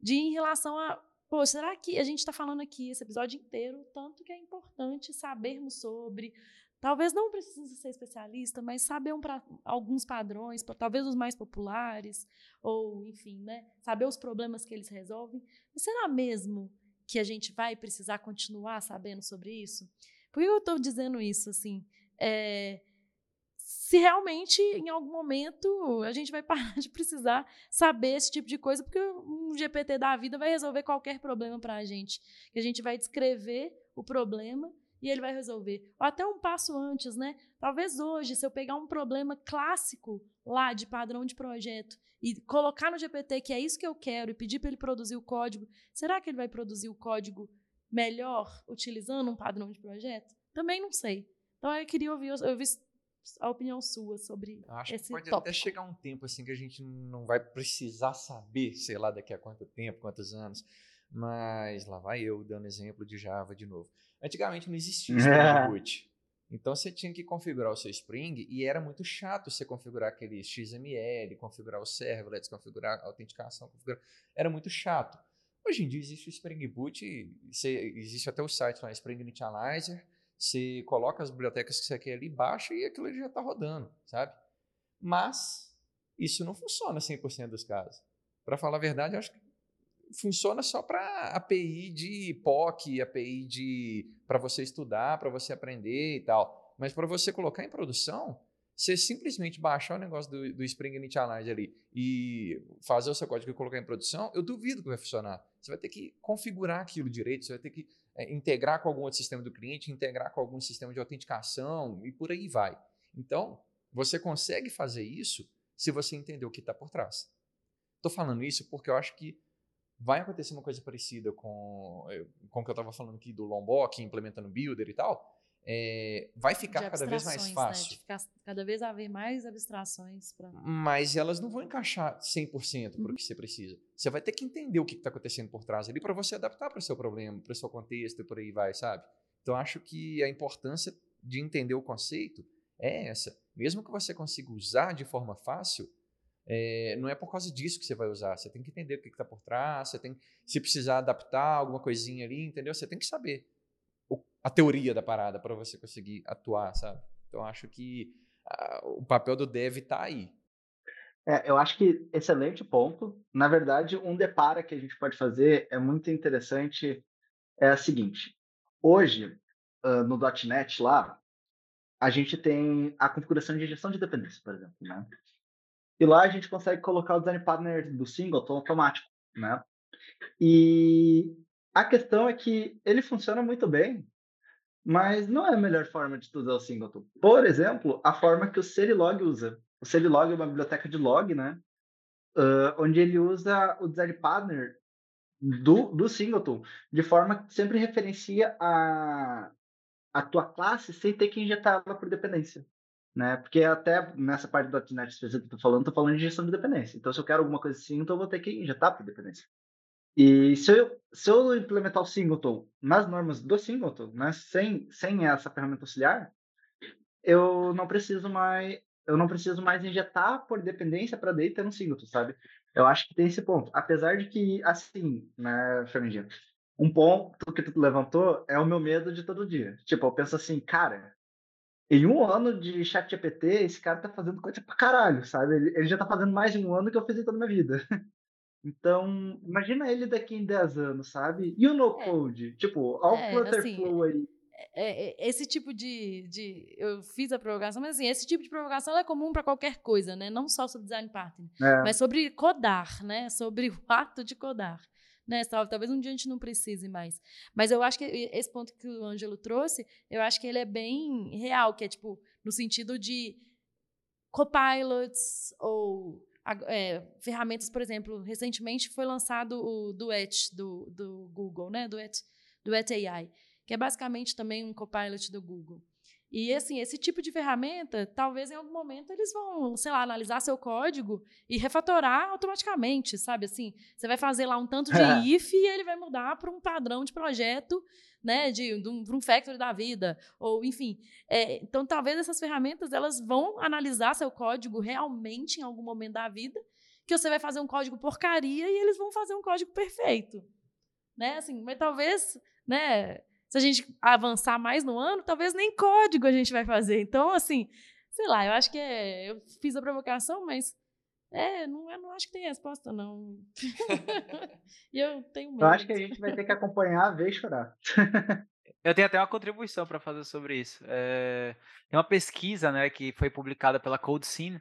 de em relação a, pô, será que a gente está falando aqui esse episódio inteiro tanto que é importante sabermos sobre, talvez não precise ser especialista, mas saber um pra, alguns padrões, talvez os mais populares, ou enfim, né, saber os problemas que eles resolvem. Mas será mesmo que a gente vai precisar continuar sabendo sobre isso? Por que eu estou dizendo isso assim? É, se realmente em algum momento a gente vai parar de precisar saber esse tipo de coisa, porque um GPT da vida vai resolver qualquer problema para a gente. A gente vai descrever o problema e ele vai resolver. Ou até um passo antes, né? Talvez hoje, se eu pegar um problema clássico lá de padrão de projeto e colocar no GPT que é isso que eu quero e pedir para ele produzir o código, será que ele vai produzir o código melhor utilizando um padrão de projeto? Também não sei. Então eu queria ouvir, eu vi a opinião sua sobre Acho esse que pode tópico. até chegar um tempo assim que a gente não vai precisar saber, sei lá, daqui a quanto tempo, quantos anos. Mas lá vai eu dando exemplo de Java de novo. Antigamente não existia Spring Boot. Então você tinha que configurar o seu Spring e era muito chato você configurar aquele XML, configurar o servlets, configurar a autenticação, configurar... era muito chato. Hoje em dia existe o Spring Boot, existe até o site lá, Spring Initializer, você coloca as bibliotecas que você quer ali, baixa e aquilo já está rodando, sabe? Mas isso não funciona 100% dos casos. Para falar a verdade, acho que funciona só para API de POC, API de para você estudar, para você aprender e tal. Mas para você colocar em produção, você simplesmente baixar o negócio do, do Spring Initialize ali e fazer o seu código e colocar em produção, eu duvido que vai funcionar. Você vai ter que configurar aquilo direito, você vai ter que é, integrar com algum outro sistema do cliente, integrar com algum sistema de autenticação e por aí vai. Então, você consegue fazer isso se você entender o que está por trás. Estou falando isso porque eu acho que vai acontecer uma coisa parecida com, eh, com o que eu estava falando aqui do Lombok, implementando Builder e tal, é, vai ficar cada vez mais fácil. Né? De ficar cada vez haver mais abstrações. Pra... Mas elas não vão encaixar 100% para o uhum. que você precisa. Você vai ter que entender o que está acontecendo por trás ali para você adaptar para o seu problema, para o seu contexto e por aí vai, sabe? Então, acho que a importância de entender o conceito é essa. Mesmo que você consiga usar de forma fácil, é, não é por causa disso que você vai usar. Você tem que entender o que está por trás, você tem, se precisar adaptar alguma coisinha ali, entendeu? Você tem que saber a teoria da parada para você conseguir atuar, sabe? Então acho que uh, o papel do dev está aí. É, eu acho que excelente ponto. Na verdade, um depara que a gente pode fazer é muito interessante. É a seguinte: hoje uh, no .NET lá a gente tem a configuração de gestão de dependência, por exemplo, né? E lá a gente consegue colocar o design partner do singleton automático, né? E a questão é que ele funciona muito bem mas não é a melhor forma de usar o singleton. Por exemplo, a forma que o Serilog usa. O Serilog é uma biblioteca de log, né? Uh, onde ele usa o design partner do, do singleton, de forma que sempre referencia a, a tua classe sem ter que injetar ela por dependência. Né? Porque até nessa parte do .NET que eu estou falando, estou falando de gestão de dependência. Então, se eu quero alguma coisa assim, então eu vou ter que injetar por dependência. E se eu, se eu implementar o singleton nas normas do singleton, né, sem, sem essa ferramenta auxiliar, eu não preciso mais eu não preciso mais injetar por dependência para data no singleton, sabe? Eu acho que tem esse ponto. Apesar de que, assim, né, Fernandinho, um ponto que tu levantou é o meu medo de todo dia. Tipo, eu penso assim, cara, em um ano de chat GPT, esse cara tá fazendo coisa pra caralho, sabe? Ele, ele já tá fazendo mais de um ano que eu fiz em toda a minha vida. Então, imagina ele daqui em 10 anos, sabe? E o no-code? É. Tipo, olha é, o Flutterflow assim, aí. É, é, esse tipo de, de. Eu fiz a provocação, mas assim, esse tipo de provocação é comum para qualquer coisa, né? Não só sobre design partner, é. mas sobre codar, né? Sobre o ato de codar. Né? Talvez um dia a gente não precise mais. Mas eu acho que esse ponto que o Ângelo trouxe, eu acho que ele é bem real, que é tipo, no sentido de copilots ou é, ferramentas, por exemplo, recentemente foi lançado o Duet do, do Google, né? Duet, Duet AI, que é basicamente também um copilot do Google. E assim, esse tipo de ferramenta, talvez em algum momento eles vão, sei lá, analisar seu código e refatorar automaticamente, sabe? Assim, você vai fazer lá um tanto de if e ele vai mudar para um padrão de projeto né, de, de um, um factory da vida, ou enfim. É, então, talvez essas ferramentas elas vão analisar seu código realmente em algum momento da vida, que você vai fazer um código porcaria e eles vão fazer um código perfeito, né? Assim, mas talvez, né? Se a gente avançar mais no ano, talvez nem código a gente vai fazer. Então, assim, sei lá, eu acho que é, eu fiz a provocação, mas é, não, eu não acho que tem resposta, não. e eu tenho medo. Eu acho que a gente vai ter que acompanhar, ver e chorar. eu tenho até uma contribuição para fazer sobre isso. É, tem uma pesquisa né, que foi publicada pela CodeSyn.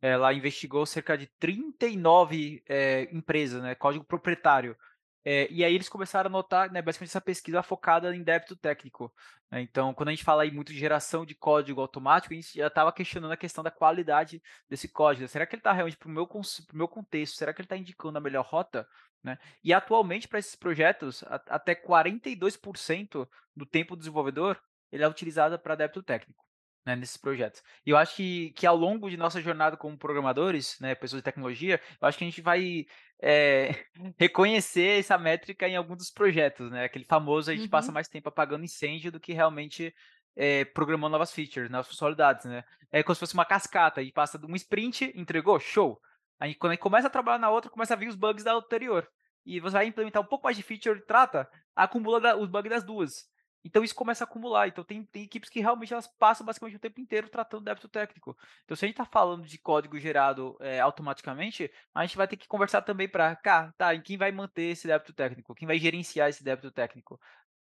Ela investigou cerca de 39 é, empresas, né, código proprietário, é, e aí eles começaram a notar, né, basicamente essa pesquisa focada em débito técnico. Né? Então, quando a gente fala aí muito de geração de código automático, a gente já estava questionando a questão da qualidade desse código. Será que ele está realmente para o meu, meu contexto? Será que ele está indicando a melhor rota? Né? E atualmente, para esses projetos, a, até 42% do tempo do desenvolvedor ele é utilizado para débito técnico né, nesses projetos. E eu acho que, que ao longo de nossa jornada como programadores, né, pessoas de tecnologia, eu acho que a gente vai é, reconhecer essa métrica em algum dos projetos, né? Aquele famoso a gente uhum. passa mais tempo apagando incêndio do que realmente é, programando novas features, novas funcionalidades, né? É como se fosse uma cascata, a gente passa de um sprint, entregou, show. Aí quando a gente começa a trabalhar na outra, começa a vir os bugs da anterior. E você vai implementar um pouco mais de feature, trata, acumula os bugs das duas. Então isso começa a acumular. Então tem, tem equipes que realmente elas passam basicamente o tempo inteiro tratando débito técnico. Então se a gente está falando de código gerado é, automaticamente, a gente vai ter que conversar também para, cá, tá, em quem vai manter esse débito técnico? Quem vai gerenciar esse débito técnico?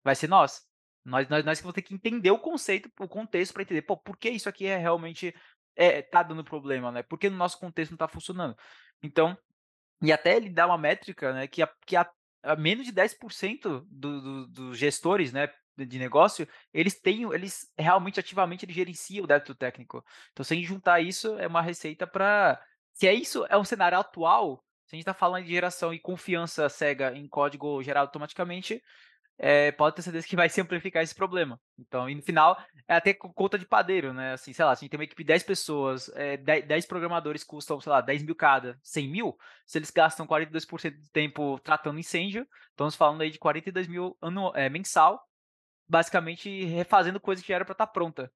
Vai ser nós. Nós, nós, nós que vamos ter que entender o conceito, o contexto para entender, pô, por que isso aqui é realmente é, tá dando problema, né? Por que no nosso contexto não está funcionando? Então, e até ele dá uma métrica, né, que a, que a, a menos de 10% dos do, do gestores, né, de negócio, eles têm, eles realmente ativamente eles gerenciam o débito técnico. Então, se a gente juntar isso, é uma receita para. Se é isso, é um cenário atual, se a gente está falando de geração e confiança cega em código gerado automaticamente, é, pode ter certeza que vai simplificar esse problema. Então, e no final, é até conta de padeiro, né? Assim, sei lá, se a gente tem uma equipe de 10 pessoas, é, 10, 10 programadores custam, sei lá, 10 mil cada, 100 mil, se eles gastam 42% do tempo tratando incêndio, estamos falando aí de 42 mil ano, é, mensal, basicamente refazendo coisa que já era para estar tá pronta.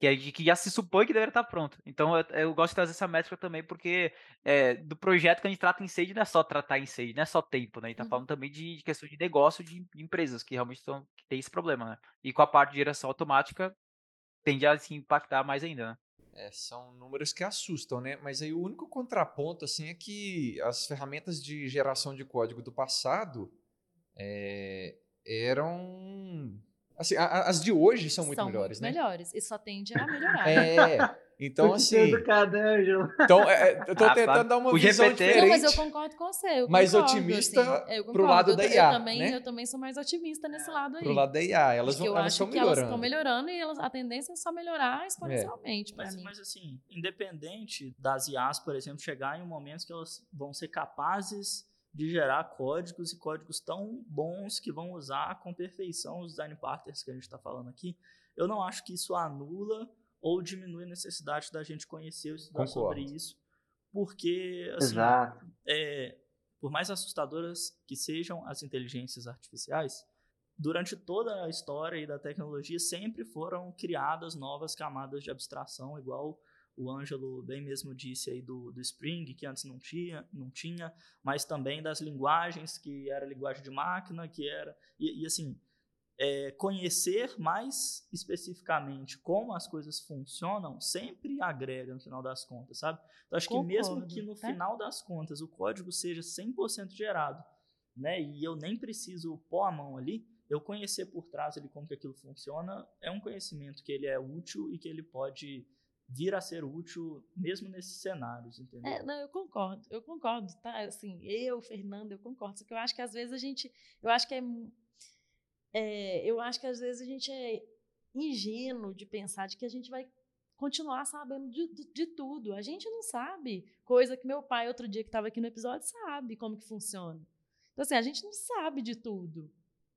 Que, é, que já se supõe que deveria estar tá pronto. Então eu, eu, gosto de trazer essa métrica também, porque é, do projeto que a gente trata em sage não é só tratar em sage, não é só tempo, né? A gente tá uhum. falando também de, de, questão de negócio de, de empresas que realmente estão, que tem esse problema, né? E com a parte de geração automática, tende a se impactar mais ainda, né? É, são números que assustam, né? Mas aí o único contraponto, assim, é que as ferramentas de geração de código do passado é, eram. Assim, a, as de hoje são muito são melhores, muito né? melhores. E só tende a melhorar. É. Então, assim. Então, é, é, eu tô ah, tentando dar uma visão GPT... diferente. Não, mas eu concordo com você. mais otimista assim, pro lado da IA. Eu também, né? eu também sou mais otimista nesse lado aí. Pro lado da IA. Elas, vão, elas estão melhorando. Elas estão melhorando e elas, a tendência é só melhorar exponencialmente. É. Mas, mim. mas, assim, independente das IAs, por exemplo, chegar em um momento que elas vão ser capazes de gerar códigos e códigos tão bons que vão usar com perfeição os design partners que a gente está falando aqui, eu não acho que isso anula ou diminui a necessidade da gente conhecer ou estudar Concordo. sobre isso, porque, assim, é, por mais assustadoras que sejam as inteligências artificiais, durante toda a história da tecnologia sempre foram criadas novas camadas de abstração, igual o Ângelo bem mesmo disse aí do, do Spring, que antes não tinha, não tinha, mas também das linguagens, que era linguagem de máquina, que era. E, e assim, é, conhecer mais especificamente como as coisas funcionam sempre agrega no final das contas, sabe? Então, acho Concordo, que mesmo que no tá? final das contas o código seja 100% gerado, né, e eu nem preciso pôr a mão ali, eu conhecer por trás ali como que aquilo funciona é um conhecimento que ele é útil e que ele pode vir a ser útil mesmo nesses cenários, entendeu? É, não, eu concordo, eu concordo, tá? Assim, eu, Fernando, eu concordo. Só que eu acho que às vezes a gente, eu acho que é, é, eu acho que às vezes a gente é ingênuo de pensar de que a gente vai continuar sabendo de, de, de tudo. A gente não sabe, coisa que meu pai outro dia que estava aqui no episódio sabe como que funciona. Então assim, a gente não sabe de tudo,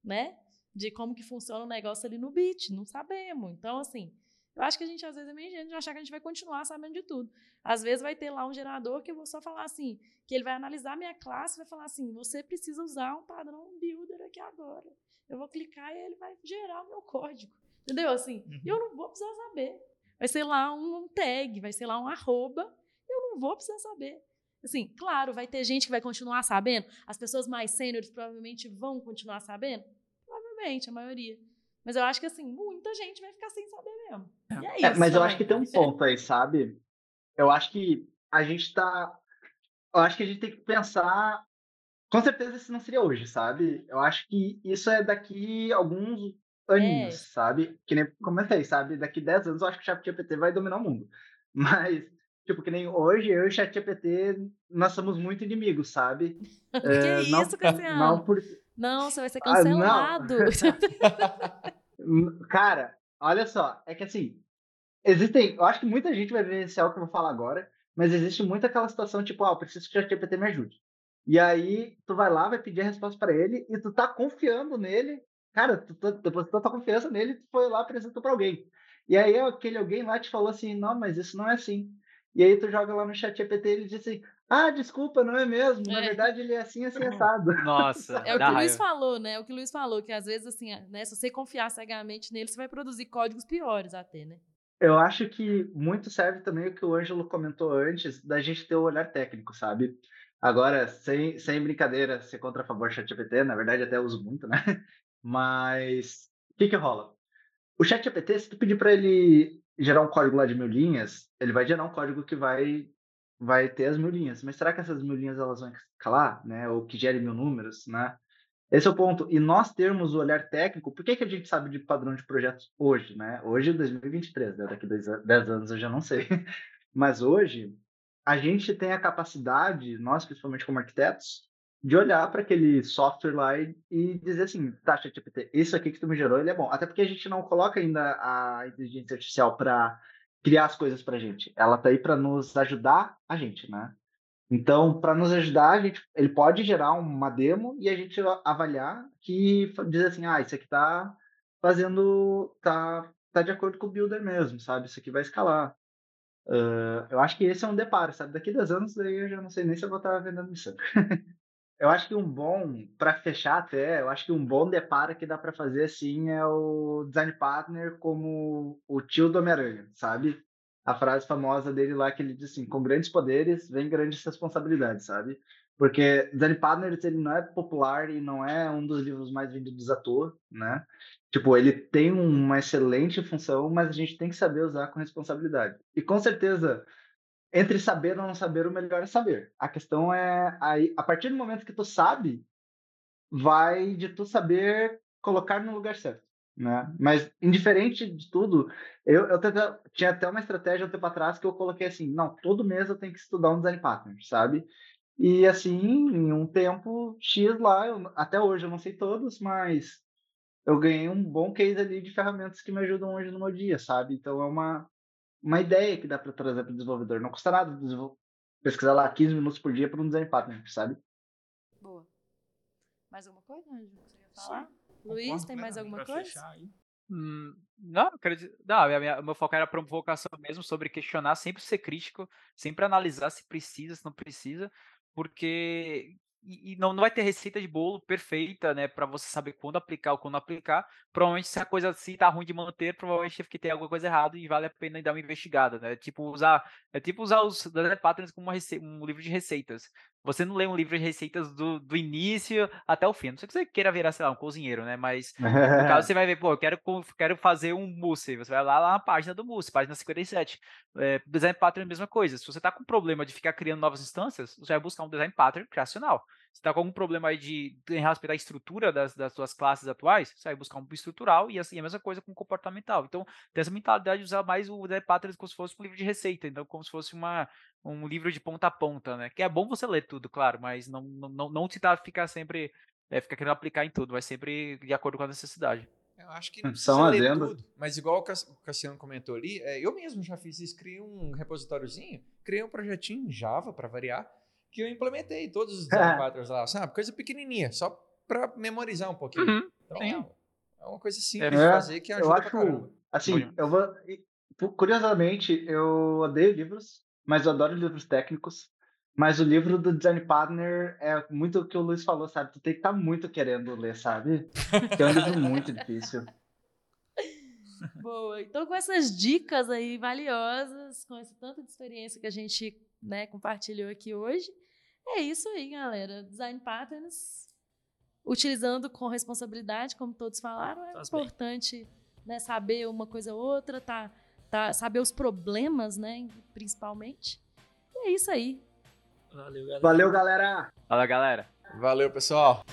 né? De como que funciona o negócio ali no bit, não sabemos. Então assim, eu acho que a gente, às vezes, é meio ingênuo de achar que a gente vai continuar sabendo de tudo. Às vezes vai ter lá um gerador que eu vou só falar assim, que ele vai analisar a minha classe e vai falar assim, você precisa usar um padrão builder aqui agora. Eu vou clicar e ele vai gerar o meu código. Entendeu? Assim, uhum. eu não vou precisar saber. Vai ser lá um tag, vai ser lá um arroba, eu não vou precisar saber. Assim, claro, vai ter gente que vai continuar sabendo. As pessoas mais sêniores provavelmente vão continuar sabendo. Provavelmente, a maioria. Mas eu acho que, assim, muita gente vai ficar sem saber mesmo. É. E é, é isso. Mas eu acho que tem um ponto aí, sabe? Eu acho que a gente tá. Eu acho que a gente tem que pensar. Com certeza isso não seria hoje, sabe? Eu acho que isso é daqui alguns aninhos, é. sabe? Que nem comecei, sabe? Daqui 10 anos eu acho que o ChatGPT vai dominar o mundo. Mas, tipo, que nem hoje, eu e o ChatGPT, nós somos muito inimigos, sabe? que é, isso, Cassiano? Não, por... Não, você vai ser cancelado. Ah, Cara, olha só, é que assim, existem, eu acho que muita gente vai vivenciar o que eu vou falar agora, mas existe muito aquela situação tipo, ah, eu preciso que o ChatGPT me ajude. E aí tu vai lá, vai pedir a resposta para ele e tu tá confiando nele. Cara, tu, tu depositou tua confiança nele, tu foi lá apresentou para alguém. E aí aquele alguém lá te falou assim: "Não, mas isso não é assim". E aí tu joga lá no chat GPT ele diz assim: ah, desculpa, não é mesmo. Na é. verdade, ele é assim, assim, assado. Nossa. É o que o Luiz falou, né? É o que o Luiz falou, que às vezes, assim, né, se você confiar cegamente nele, você vai produzir códigos piores até, né? Eu acho que muito serve também o que o Ângelo comentou antes, da gente ter o olhar técnico, sabe? Agora, sem, sem brincadeira, ser contra a favor do ChatGPT, na verdade até uso muito, né? Mas o que que rola? O chat GPT, se tu pedir para ele gerar um código lá de mil linhas, ele vai gerar um código que vai vai ter as mil linhas. Mas será que essas mil linhas elas vão escalar, né? Ou que gere mil números, né? Esse é o ponto. E nós termos o olhar técnico, por que, que a gente sabe de padrão de projetos hoje, né? Hoje é 2023, né? Daqui a 10 anos eu já não sei. Mas hoje, a gente tem a capacidade, nós principalmente como arquitetos, de olhar para aquele software lá e, e dizer assim, tá, ChatGPT, isso aqui que tu me gerou, ele é bom. Até porque a gente não coloca ainda a inteligência artificial para criar as coisas para a gente. Ela tá aí para nos ajudar a gente, né? Então, para nos ajudar, a gente, ele pode gerar uma demo e a gente avaliar que dizer assim, ah, isso aqui tá fazendo, tá, tá de acordo com o builder mesmo, sabe? Isso aqui vai escalar. Uh, eu acho que esse é um deparo, sabe? Daqui a 10 anos daí eu já não sei nem se eu vou estar vendendo isso. eu acho que um bom, para fechar até, eu acho que um bom deparo que dá para fazer assim é o design partner como o tio do Homem-Aranha, sabe? A frase famosa dele lá que ele diz assim: com grandes poderes vem grandes responsabilidades, sabe? Porque Design Partners ele não é popular e não é um dos livros mais vendidos à toa, né? Tipo, ele tem uma excelente função, mas a gente tem que saber usar com responsabilidade. E com certeza, entre saber ou não saber, o melhor é saber. A questão é aí, a partir do momento que tu sabe, vai de tu saber colocar no lugar certo, né? Mas indiferente de tudo, eu, eu tinha até uma estratégia um tempo atrás que eu coloquei assim, não, todo mês eu tenho que estudar um design partner, sabe? E assim, em um tempo X lá, eu, até hoje eu não sei todos, mas eu ganhei um bom case ali de ferramentas que me ajudam hoje no meu dia, sabe? Então é uma, uma ideia que dá para trazer para o desenvolvedor. Não custa nada pesquisar lá 15 minutos por dia para um design partner, sabe? Boa. Mais alguma coisa, Anjo? Você quer falar? Sim. Luiz, tem mais alguma coisa? Hum, não, acredito, não, minha, minha, meu foco era provocação mesmo sobre questionar, sempre ser crítico, sempre analisar se precisa, se não precisa, porque e, e não, não vai ter receita de bolo perfeita, né, para você saber quando aplicar ou quando aplicar. Provavelmente se a coisa assim tá ruim de manter, provavelmente é porque tem alguma coisa errada e vale a pena dar uma investigada, né? Tipo usar, é tipo usar os Data Patterns como uma um livro de receitas. Você não lê um livro de receitas do, do início até o fim. Não sei que você queira virar, sei lá, um cozinheiro, né? Mas no caso você vai ver, pô, eu quero, quero fazer um mousse. Você vai lá, lá na página do mousse, página 57. É, design pattern é a mesma coisa. Se você tá com problema de ficar criando novas instâncias, você vai buscar um design pattern criacional. Se tá com algum problema aí de em respeito à estrutura das, das suas classes atuais, você vai buscar um estrutural e assim a mesma coisa com comportamental. Então, tem essa mentalidade de usar mais o design pattern como se fosse um livro de receita, então como se fosse uma um livro de ponta a ponta, né? Que é bom você ler tudo, claro, mas não, não, não tentar ficar sempre, é, ficar querendo aplicar em tudo, vai sempre de acordo com a necessidade. Eu acho que não hum, precisa ler tudo, mas igual o Cassiano comentou ali, é, eu mesmo já fiz isso, criei um repositóriozinho, criei um projetinho em Java para variar, que eu implementei todos os patterns lá, sabe? Coisa pequenininha, só para memorizar um pouquinho. Uhum, então, sim. é uma coisa simples é, de fazer que ajuda eu acho, pra caramba. Assim, eu vou... Curiosamente, eu odeio livros, mas eu adoro livros técnicos. Mas o livro do Design Partner é muito o que o Luiz falou, sabe? Tu tem que estar tá muito querendo ler, sabe? Que é um livro muito difícil. Boa. Então, com essas dicas aí valiosas, com esse tanto de experiência que a gente né, compartilhou aqui hoje, é isso aí, galera. Design Patterns, utilizando com responsabilidade, como todos falaram, é Faz importante né, saber uma coisa ou outra, tá? Tá, saber os problemas, né? Principalmente. E é isso aí. Valeu, galera. Valeu, galera. Valeu, galera. Valeu, pessoal.